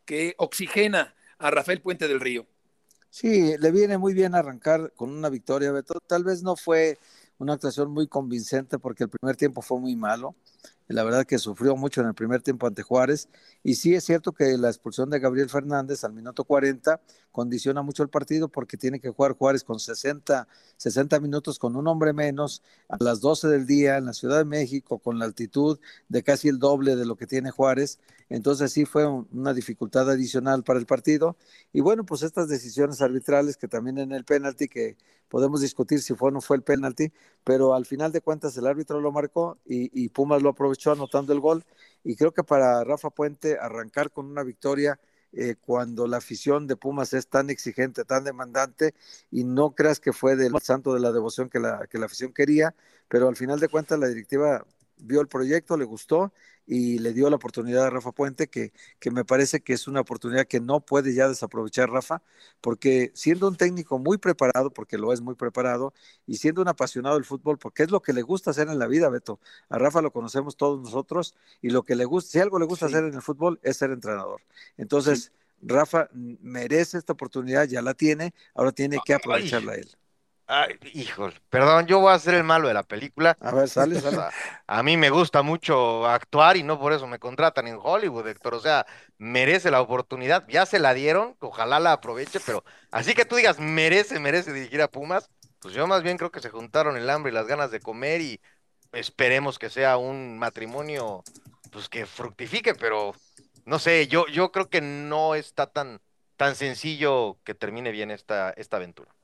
que oxigena a Rafael Puente del Río. Sí, le viene muy bien arrancar con una victoria, Beto. Tal vez no fue una actuación muy convincente porque el primer tiempo fue muy malo. La verdad que sufrió mucho en el primer tiempo ante Juárez. Y sí es cierto que la expulsión de Gabriel Fernández al minuto 40 condiciona mucho el partido porque tiene que jugar Juárez con 60, 60 minutos con un hombre menos a las 12 del día en la Ciudad de México con la altitud de casi el doble de lo que tiene Juárez. Entonces sí fue una dificultad adicional para el partido. Y bueno, pues estas decisiones arbitrales que también en el penalti que podemos discutir si fue o no fue el penalti, pero al final de cuentas el árbitro lo marcó y, y Pumas lo aprovechó anotando el gol. Y creo que para Rafa Puente arrancar con una victoria eh, cuando la afición de Pumas es tan exigente, tan demandante, y no creas que fue del santo de la devoción que la, que la afición quería, pero al final de cuentas la directiva vio el proyecto, le gustó y le dio la oportunidad a Rafa Puente, que, que me parece que es una oportunidad que no puede ya desaprovechar Rafa, porque siendo un técnico muy preparado, porque lo es muy preparado, y siendo un apasionado del fútbol, porque es lo que le gusta hacer en la vida, Beto. A Rafa lo conocemos todos nosotros, y lo que le gusta, si algo le gusta hacer en el fútbol, es ser entrenador. Entonces, Rafa merece esta oportunidad, ya la tiene, ahora tiene que aprovecharla él. Ay, híjole, perdón, yo voy a ser el malo de la película. A ver, sale, sale. A mí me gusta mucho actuar y no por eso me contratan en Hollywood, Héctor. O sea, merece la oportunidad. Ya se la dieron, ojalá la aproveche, pero así que tú digas, merece, merece dirigir a Pumas, pues yo más bien creo que se juntaron el hambre y las ganas de comer y esperemos que sea un matrimonio pues que fructifique, pero no sé, yo, yo creo que no está tan, tan sencillo que termine bien esta, esta aventura.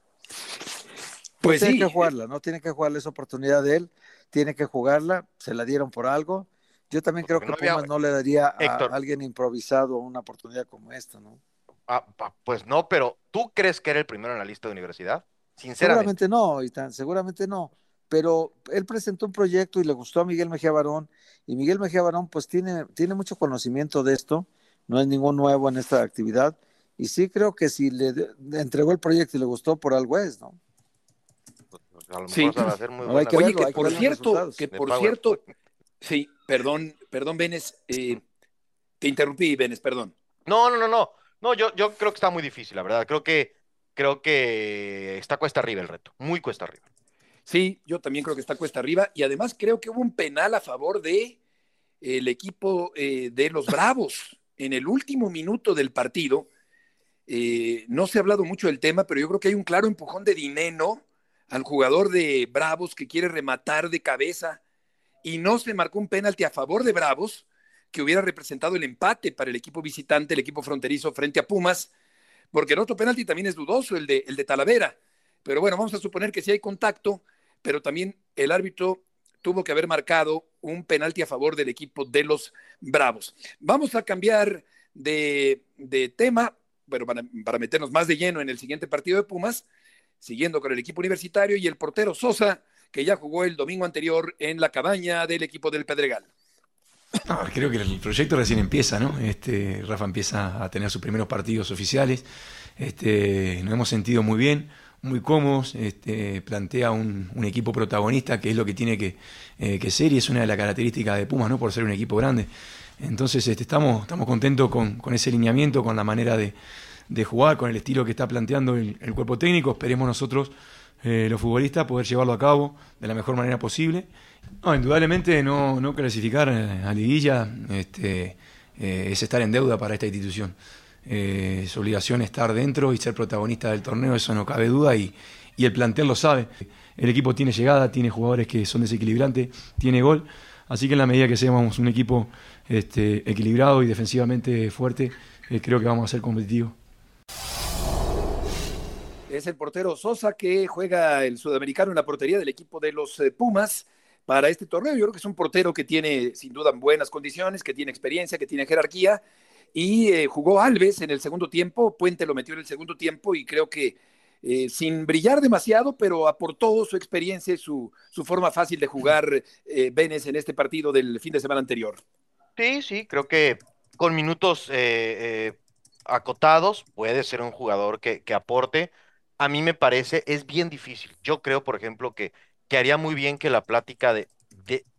Pues tiene que jugarla, ¿no? Tiene que jugarle esa oportunidad de él, tiene que jugarla, se la dieron por algo. Yo también creo que no Pumas no le daría a alguien improvisado una oportunidad como esta, ¿no? Ah, pues no, pero ¿tú crees que era el primero en la lista de universidad? Sinceramente. Seguramente no, Itán, seguramente no. Pero él presentó un proyecto y le gustó a Miguel Mejía Barón. Y Miguel Mejía Barón, pues tiene, tiene mucho conocimiento de esto. No es ningún nuevo en esta actividad. Y sí creo que si le entregó el proyecto y le gustó, por algo es, ¿no? A lo mejor va a ser muy Oye, que por cierto, que por cierto, sí, perdón, perdón, Benes, eh, te interrumpí, Benes, perdón. No, no, no, no, no, yo, yo creo que está muy difícil, la verdad, creo que, creo que está cuesta arriba el reto, muy cuesta arriba. Sí, yo también creo que está cuesta arriba y además creo que hubo un penal a favor de el equipo eh, de los Bravos en el último minuto del partido. Eh, no se ha hablado mucho del tema, pero yo creo que hay un claro empujón de dinero al jugador de Bravos que quiere rematar de cabeza y no se marcó un penalti a favor de Bravos que hubiera representado el empate para el equipo visitante, el equipo fronterizo frente a Pumas, porque el otro penalti también es dudoso, el de, el de Talavera. Pero bueno, vamos a suponer que sí hay contacto, pero también el árbitro tuvo que haber marcado un penalti a favor del equipo de los Bravos. Vamos a cambiar de, tema, pero para, para meternos más de lleno en el siguiente partido de Pumas, siguiendo con el equipo universitario y el portero Sosa, que ya jugó el domingo anterior en la cabaña del equipo del Pedregal. creo que el proyecto recién empieza, ¿no? Este, Rafa empieza a tener sus primeros partidos oficiales. Este, nos hemos sentido muy bien, muy cómodos. Este, plantea un, equipo protagonista, que es lo que tiene que, eh, ser y es una de las características de Pumas, ¿no? Por ser un equipo grande. Entonces, este, estamos, estamos contentos con, con ese lineamiento, con la manera de, de jugar, con el estilo que está planteando el, cuerpo técnico. Esperemos nosotros, eh, los futbolistas, poder llevarlo a cabo de la mejor manera posible. No, indudablemente no, no clasificar a liguilla este, eh, es estar en deuda para esta institución. Eh, es estar dentro y ser protagonista del torneo, eso no cabe duda y, y el plantel lo sabe. El equipo tiene llegada, tiene jugadores que son desequilibrantes, tiene gol. Así que en la medida que seamos un equipo este, equilibrado y defensivamente fuerte, creo que vamos a ser competitivos es el portero Sosa que juega el sudamericano en la portería del equipo de los eh, Pumas para este torneo. Yo creo que es un portero que tiene sin duda buenas condiciones, que tiene experiencia, que tiene jerarquía y eh, jugó Alves en el segundo tiempo, Puente lo metió en el segundo tiempo y creo que eh, sin brillar demasiado, pero aportó su experiencia y su, forma fácil de jugar eh, en este partido del fin de semana anterior. Sí, sí, creo que con minutos acotados puede ser un jugador que, aporte a mí me parece, es bien difícil. Yo creo, por ejemplo, que, que haría muy bien que la plática de,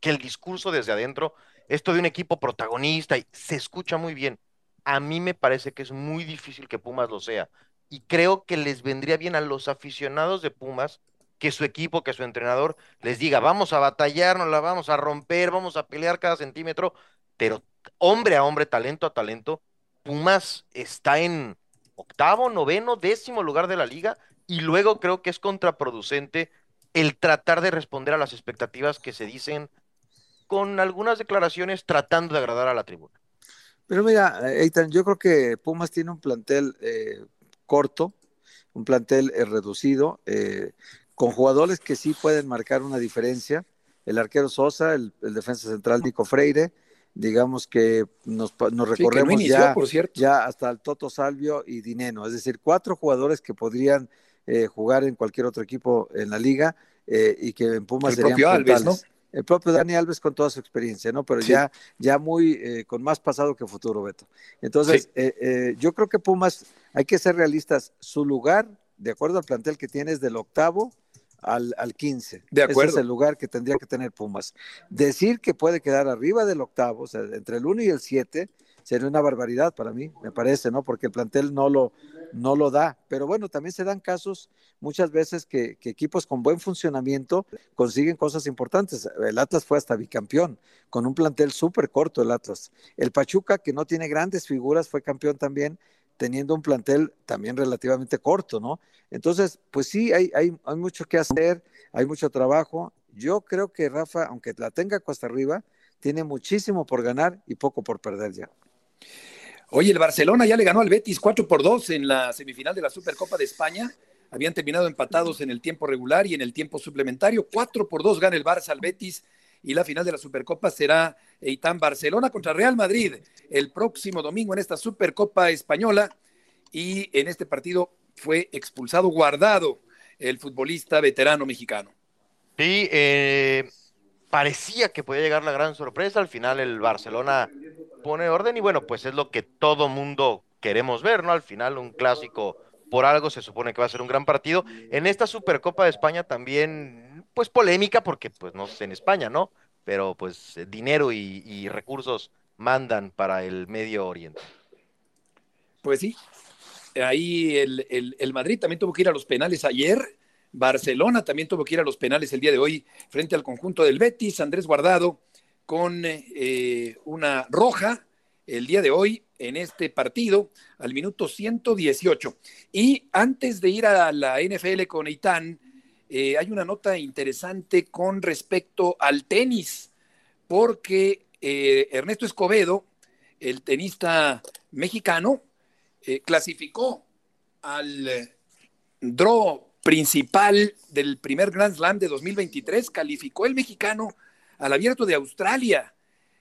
que el discurso desde adentro, esto de un equipo protagonista, y se escucha muy bien. a mí me parece que es muy difícil que Pumas lo sea. Y creo que les vendría bien a los aficionados de Pumas que su equipo, que su entrenador les diga, vamos a batallarnos, la vamos a romper, vamos a pelear cada centímetro, pero hombre a hombre, talento a talento, Pumas está en octavo, noveno, décimo lugar de la liga y luego creo que es contraproducente el tratar de responder a las expectativas que se dicen con algunas declaraciones tratando de agradar a la tribuna. Pero mira, Eitan, yo creo que Pumas tiene un plantel eh, corto, un plantel eh, reducido, eh, con jugadores que sí pueden marcar una diferencia. El arquero Sosa, el, defensa central Nico Freire, digamos que nos, recorremos ya, ya hasta el Toto Salvio y Dineno, es decir, cuatro jugadores que podrían jugar en cualquier otro equipo en la liga y que en Pumas el propio Alves, ¿no? el propio Dani Alves con toda su experiencia, ¿no? Pero ya, ya muy, eh, con más pasado que futuro, Beto. Entonces, eh, eh, yo creo que Pumas, hay que ser realistas, su lugar, de acuerdo al plantel que tiene, es del octavo al, al 15. De acuerdo. Ese es el lugar que tendría que tener Pumas. Decir que puede quedar arriba del octavo, o sea, entre el 1 y el 7, sería una barbaridad para mí, me parece, ¿no? Porque el plantel no lo, no lo da. Pero bueno, también se dan casos muchas veces que, equipos con buen funcionamiento consiguen cosas importantes. El Atlas fue hasta bicampeón, con un plantel súper corto el Atlas. El Pachuca, que no tiene grandes figuras, fue campeón también teniendo un plantel también relativamente corto, ¿no? Entonces, pues sí, hay, hay, hay mucho que hacer, hay mucho trabajo. Yo creo que Rafa, aunque la tenga cuesta arriba, tiene muchísimo por ganar y poco por perder ya. Oye, el Barcelona ya le ganó al Betis 4 por 2 en la semifinal de la Supercopa de España. Habían terminado empatados en el tiempo regular y en el tiempo suplementario. 4 por 2 gana el Barça al Betis y la final de la Supercopa será Eitan Barcelona contra Real Madrid el próximo domingo en esta Supercopa española. Y en este partido fue expulsado, guardado el futbolista veterano mexicano. Sí, eh, parecía que podía llegar la gran sorpresa. Al final el Barcelona pone orden y bueno, pues es lo que todo mundo queremos ver, ¿no? Al final un clásico por algo se supone que va a ser un gran partido. En esta Supercopa de España también, pues polémica porque pues no en España, ¿no? Pero pues dinero y, recursos mandan para el Medio Oriente. Pues sí, ahí el, el Madrid también tuvo que ir a los penales ayer Barcelona también tuvo que ir a los penales el día de hoy frente al conjunto del Betis. Andrés Guardado con eh, una roja el día de hoy en este partido al minuto 118. Y antes de ir a la NFL con Eitan, eh, hay una nota interesante con respecto al tenis, porque eh, Ernesto Escobedo, el tenista mexicano, clasificó al draw principal del primer Grand Slam de 2023, calificó el mexicano al abierto de Australia.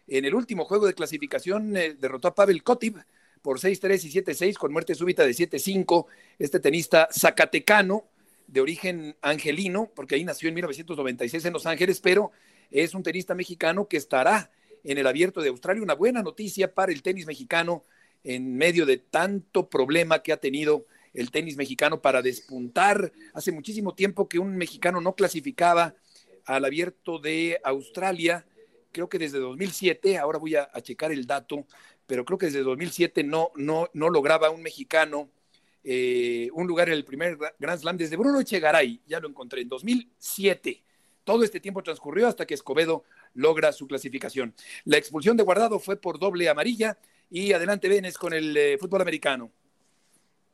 En el último juego de clasificación eh, derrotó a Pavel Kotib por 6-3 y 7-6 con muerte súbita de 7-5. Este tenista zacatecano de origen angelino, porque ahí nació en 1996 en Los Ángeles, pero es un tenista mexicano que estará en el abierto de Australia. Una buena noticia para el tenis mexicano en medio de tanto problema que ha tenido el tenis mexicano para despuntar. Hace muchísimo tiempo que un mexicano no clasificaba al abierto de Australia, creo que desde 2007, ahora voy a, checar el dato, pero creo que desde 2007 no, no, no lograba un mexicano eh, un lugar en el primer Grand Slam desde Bruno Echegaray, ya lo encontré, en 2007. Todo este tiempo transcurrió hasta que Escobedo logra su clasificación. La expulsión de Guardado fue por doble amarilla y adelante Venes con el eh, fútbol americano.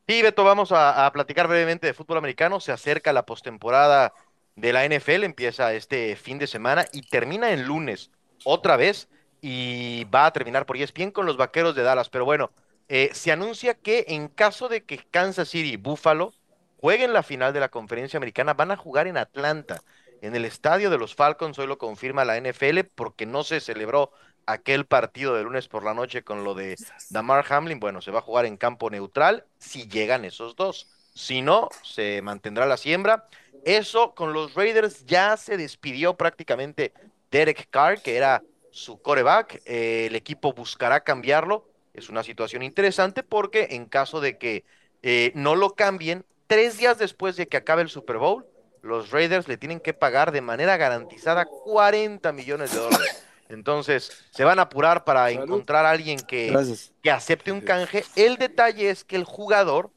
Sí, Beto, vamos a, platicar brevemente de fútbol americano. Se acerca la postemporada de la NFL, empieza este fin de semana y termina el lunes otra vez y va a terminar por ESPN con los vaqueros de Dallas. Pero bueno, eh, se anuncia que en caso de que Kansas City y Buffalo jueguen la final de la conferencia americana, van a jugar en Atlanta, en el estadio de los Falcons. Hoy lo confirma la NFL porque no se celebró aquel partido de lunes por la noche con lo de Damar Hamlin, bueno, se va a jugar en campo neutral si llegan esos dos. Si no, se mantendrá la siembra. Eso con los Raiders ya se despidió prácticamente Derek Carr, que era su coreback. Eh, el equipo buscará cambiarlo. Es una situación interesante porque en caso de que eh, no lo cambien, tres días después de que acabe el Super Bowl, los Raiders le tienen que pagar de manera garantizada 40 millones de dólares Entonces, se van a apurar para encontrar a alguien que, que acepte un canje. El detalle es que el jugador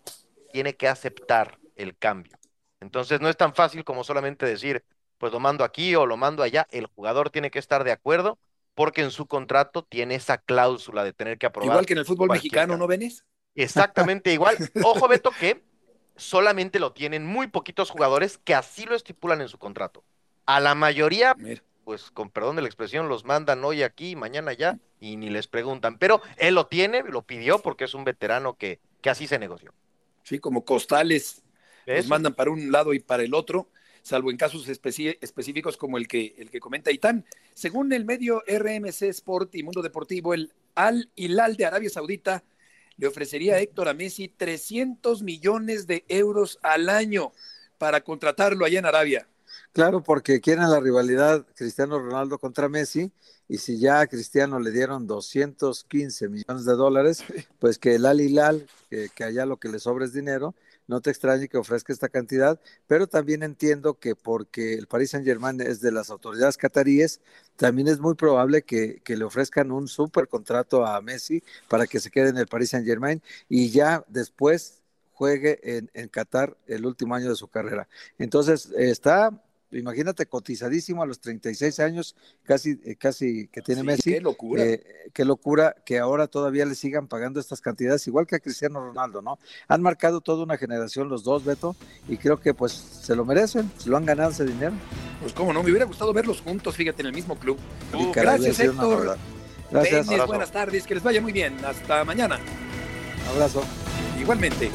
tiene que aceptar el cambio. Entonces, no es tan fácil como solamente decir, pues lo mando aquí o lo mando allá. El jugador tiene que estar de acuerdo porque en su contrato tiene esa cláusula de tener que aprobar. Igual que en el fútbol mexicano, ¿no, Venes? Exactamente igual. Ojo, Beto, que solamente lo tienen muy poquitos jugadores que así lo estipulan en su contrato. A la mayoría, pues con perdón de la expresión, los mandan hoy aquí, mañana allá y ni les preguntan. Pero él lo tiene, lo pidió porque es un veterano que, que así se negoció. Sí, como costales. Los mandan para un lado y para el otro salvo en casos específicos como el que, el que comenta Itán. Según el medio RMC Sport y Mundo Deportivo, el Al Hilal de Arabia Saudita le ofrecería a Héctor a Messi 300 millones de euros al año para contratarlo allá en Arabia. Claro, porque quieren la rivalidad Cristiano Ronaldo contra Messi y si ya a Cristiano le dieron 215 millones de dólares, pues que el Al Hilal, que, que allá lo que le sobra es dinero, no te extrañe que ofrezca esta cantidad, pero también entiendo que porque el Paris Saint Germain es de las autoridades cataríes, también es muy probable que, le ofrezcan un super contrato a Messi para que se quede en el Paris Saint Germain y ya después juegue en, en Qatar el último año de su carrera. Entonces, está imagínate cotizadísimo a los 36 años, casi, eh, casi que tiene Messi. Qué locura. Eh, qué locura que ahora todavía le sigan pagando estas cantidades, igual que a Cristiano Ronaldo, ¿no? Han marcado toda una generación los dos, Beto, y creo que pues se lo merecen, se lo han ganado ese dinero. Pues cómo no, me hubiera gustado verlos juntos, fíjate, en el mismo club. gracias, Héctor. Gracias. buenas tardes, que les vaya muy bien. Hasta mañana. Abrazo. Igualmente.